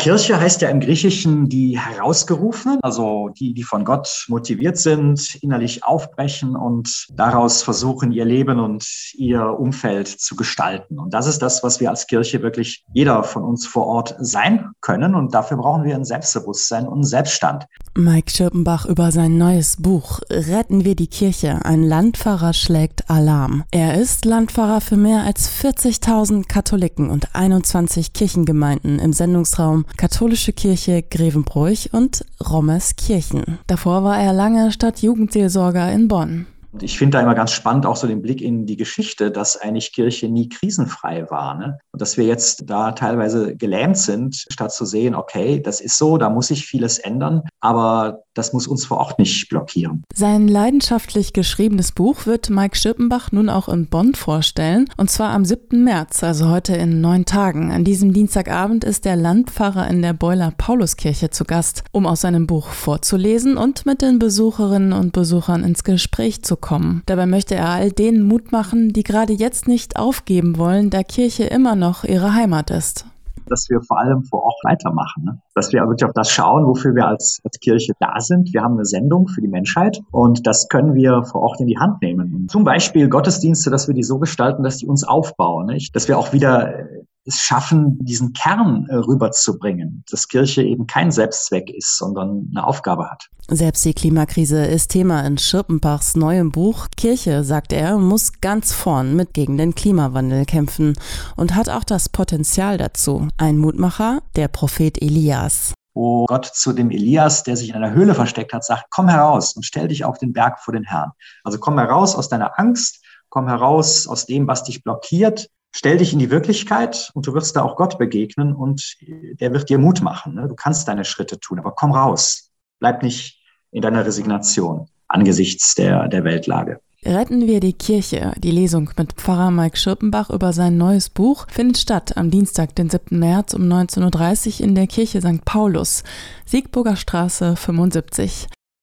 Kirche heißt ja im Griechischen die Herausgerufenen, also die, die von Gott motiviert sind, innerlich aufbrechen und daraus versuchen, ihr Leben und ihr Umfeld zu gestalten. Und das ist das, was wir als Kirche wirklich jeder von uns vor Ort sein können. Und dafür brauchen wir ein Selbstbewusstsein und einen Selbststand. Mike Schirpenbach über sein neues Buch Retten wir die Kirche. Ein Landpfarrer schlägt Alarm. Er ist Landpfarrer für mehr als 40.000 Katholiken und 21 Kirchengemeinden im Sendungsraum Katholische Kirche Grevenbroich und Rommerskirchen. Davor war er lange Stadtjugendseelsorger in Bonn. Und ich finde da immer ganz spannend auch so den Blick in die Geschichte, dass eigentlich Kirche nie krisenfrei war. Ne? Und dass wir jetzt da teilweise gelähmt sind, statt zu sehen, okay, das ist so, da muss sich vieles ändern, aber das muss uns vor Ort nicht blockieren. Sein leidenschaftlich geschriebenes Buch wird Mike Schirpenbach nun auch in Bonn vorstellen, und zwar am 7. März, also heute in neun Tagen. An diesem Dienstagabend ist der Landpfarrer in der Beuler Pauluskirche zu Gast, um aus seinem Buch vorzulesen und mit den Besucherinnen und Besuchern ins Gespräch zu kommen. Dabei möchte er all denen Mut machen, die gerade jetzt nicht aufgeben wollen, da Kirche immer noch ihre Heimat ist dass wir vor allem vor Ort weitermachen. Ne? Dass wir wirklich auf das schauen, wofür wir als, als Kirche da sind. Wir haben eine Sendung für die Menschheit und das können wir vor Ort in die Hand nehmen. Zum Beispiel Gottesdienste, dass wir die so gestalten, dass die uns aufbauen. Nicht? Dass wir auch wieder es schaffen, diesen Kern äh, rüberzubringen, dass Kirche eben kein Selbstzweck ist, sondern eine Aufgabe hat. Selbst die Klimakrise ist Thema in Schirpenbachs neuem Buch. Kirche, sagt er, muss ganz vorn mit gegen den Klimawandel kämpfen und hat auch das Potenzial dazu. Ein Mutmacher, der Prophet Elias wo Gott zu dem Elias, der sich in einer Höhle versteckt hat, sagt, komm heraus und stell dich auf den Berg vor den Herrn. Also komm heraus aus deiner Angst, komm heraus aus dem, was dich blockiert Stell dich in die Wirklichkeit und du wirst da auch Gott begegnen und der wird dir Mut machen. Ne? Du kannst deine Schritte tun, aber komm raus. Bleib nicht in deiner Resignation angesichts der, der Weltlage. Retten wir die Kirche. Die Lesung mit Pfarrer Mike Schirpenbach über sein neues Buch findet statt am Dienstag, den 7. März um 19.30 Uhr in der Kirche St. Paulus, Siegburger Straße 75.